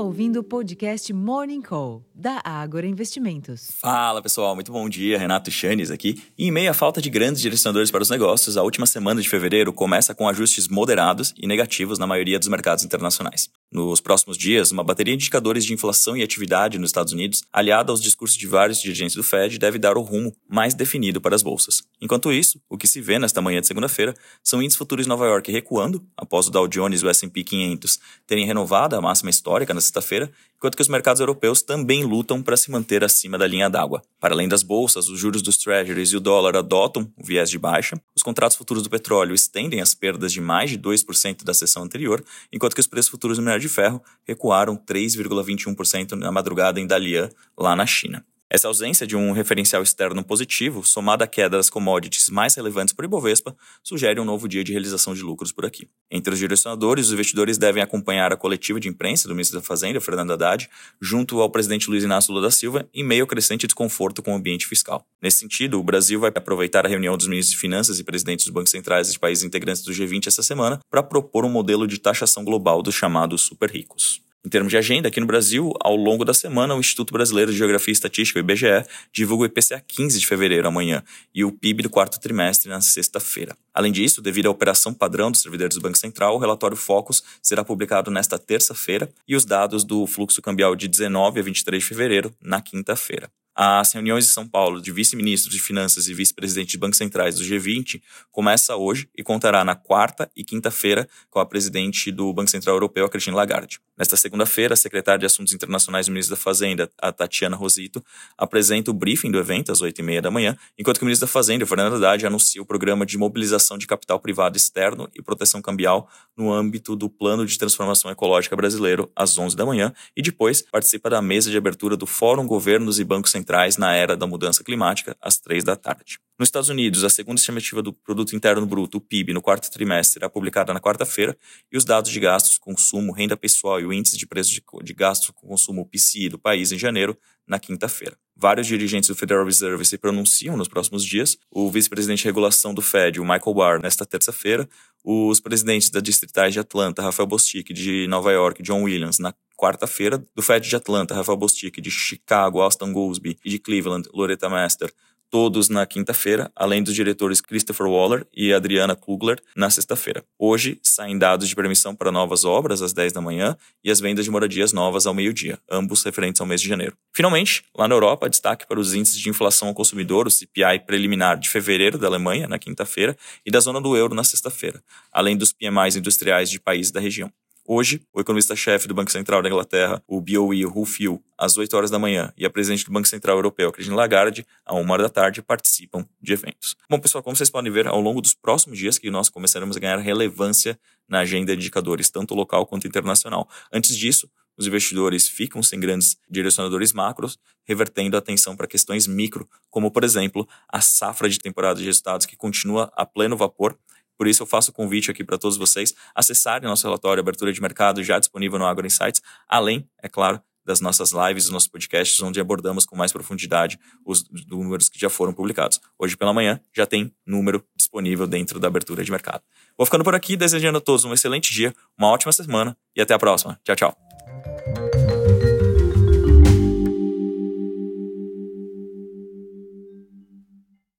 ouvindo o podcast Morning Call, da Ágora Investimentos. Fala pessoal, muito bom dia. Renato Chanes aqui. Em meio à falta de grandes direcionadores para os negócios, a última semana de fevereiro começa com ajustes moderados e negativos na maioria dos mercados internacionais. Nos próximos dias, uma bateria de indicadores de inflação e atividade nos Estados Unidos, aliada aos discursos de vários dirigentes do Fed, deve dar o rumo mais definido para as bolsas. Enquanto isso, o que se vê nesta manhã de segunda-feira são índices futuros de Nova York recuando, após o Dow Jones e o S&P 500 terem renovado a máxima histórica na sexta-feira, enquanto que os mercados europeus também lutam para se manter acima da linha d'água. Para além das bolsas, os juros dos treasuries e o dólar adotam o viés de baixa, os contratos futuros do petróleo estendem as perdas de mais de 2% da sessão anterior, enquanto que os preços futuros do minério de ferro recuaram 3,21% na madrugada em Dalian, lá na China. Essa ausência de um referencial externo positivo, somada à queda das commodities mais relevantes por Ibovespa, sugere um novo dia de realização de lucros por aqui. Entre os direcionadores, os investidores devem acompanhar a coletiva de imprensa do ministro da Fazenda, Fernando Haddad, junto ao presidente Luiz Inácio Lula da Silva, em meio ao crescente desconforto com o ambiente fiscal. Nesse sentido, o Brasil vai aproveitar a reunião dos ministros de Finanças e presidentes dos bancos centrais de países integrantes do G20 essa semana para propor um modelo de taxação global dos chamados super ricos. Em termos de agenda, aqui no Brasil, ao longo da semana, o Instituto Brasileiro de Geografia e Estatística, o IBGE, divulga o IPCA 15 de fevereiro, amanhã, e o PIB do quarto trimestre, na sexta-feira. Além disso, devido à operação padrão dos servidores do Banco Central, o relatório Focus será publicado nesta terça-feira e os dados do fluxo cambial de 19 a 23 de fevereiro, na quinta-feira. As reuniões de São Paulo de vice-ministros de Finanças e vice-presidente de bancos centrais do G20 começa hoje e contará na quarta e quinta-feira com a presidente do Banco Central Europeu, a Christine Lagarde. Nesta segunda-feira, a secretária de Assuntos Internacionais do Ministro da Fazenda, a Tatiana Rosito, apresenta o briefing do evento às 8h30 da manhã, enquanto que o Ministro da Fazenda, Fernando Haddad, anuncia o programa de mobilização de capital privado externo e proteção cambial no âmbito do Plano de Transformação Ecológica Brasileiro às 11 da manhã e depois participa da mesa de abertura do Fórum Governos e Bancos Centrais centrais na era da mudança climática, às três da tarde. Nos Estados Unidos, a segunda estimativa do Produto Interno Bruto, o PIB, no quarto trimestre será publicada na quarta-feira e os dados de gastos, consumo, renda pessoal e o índice de preço de, de gasto com consumo PCI do país em janeiro na quinta-feira. Vários dirigentes do Federal Reserve se pronunciam nos próximos dias. O vice-presidente de regulação do Fed, o Michael Barr, nesta terça-feira. Os presidentes da Distritais de Atlanta, Rafael Bostic, de Nova York, John Williams, na quarta-feira. Do Fed de Atlanta, Rafael Bostic, de Chicago, Austin Goolsbee e de Cleveland, Loretta Master, todos na quinta-feira, além dos diretores Christopher Waller e Adriana Kugler na sexta-feira. Hoje saem dados de permissão para novas obras às 10 da manhã e as vendas de moradias novas ao meio-dia, ambos referentes ao mês de janeiro. Finalmente, lá na Europa, destaque para os índices de inflação ao consumidor, o CPI preliminar de fevereiro da Alemanha na quinta-feira e da zona do euro na sexta-feira, além dos PMIs industriais de países da região. Hoje, o economista-chefe do Banco Central da Inglaterra, o BOE, Rufio, às 8 horas da manhã, e a presidente do Banco Central Europeu, Christine Lagarde, às 1 hora da tarde, participam de eventos. Bom, pessoal, como vocês podem ver, ao longo dos próximos dias que nós começaremos a ganhar relevância na agenda de indicadores, tanto local quanto internacional. Antes disso, os investidores ficam sem grandes direcionadores macros, revertendo a atenção para questões micro, como, por exemplo, a safra de temporada de resultados que continua a pleno vapor por isso, eu faço o convite aqui para todos vocês acessarem nosso relatório Abertura de Mercado, já disponível no Agro Insights, além, é claro, das nossas lives, dos nossos podcasts, onde abordamos com mais profundidade os números que já foram publicados. Hoje pela manhã já tem número disponível dentro da abertura de mercado. Vou ficando por aqui, desejando a todos um excelente dia, uma ótima semana e até a próxima. Tchau, tchau.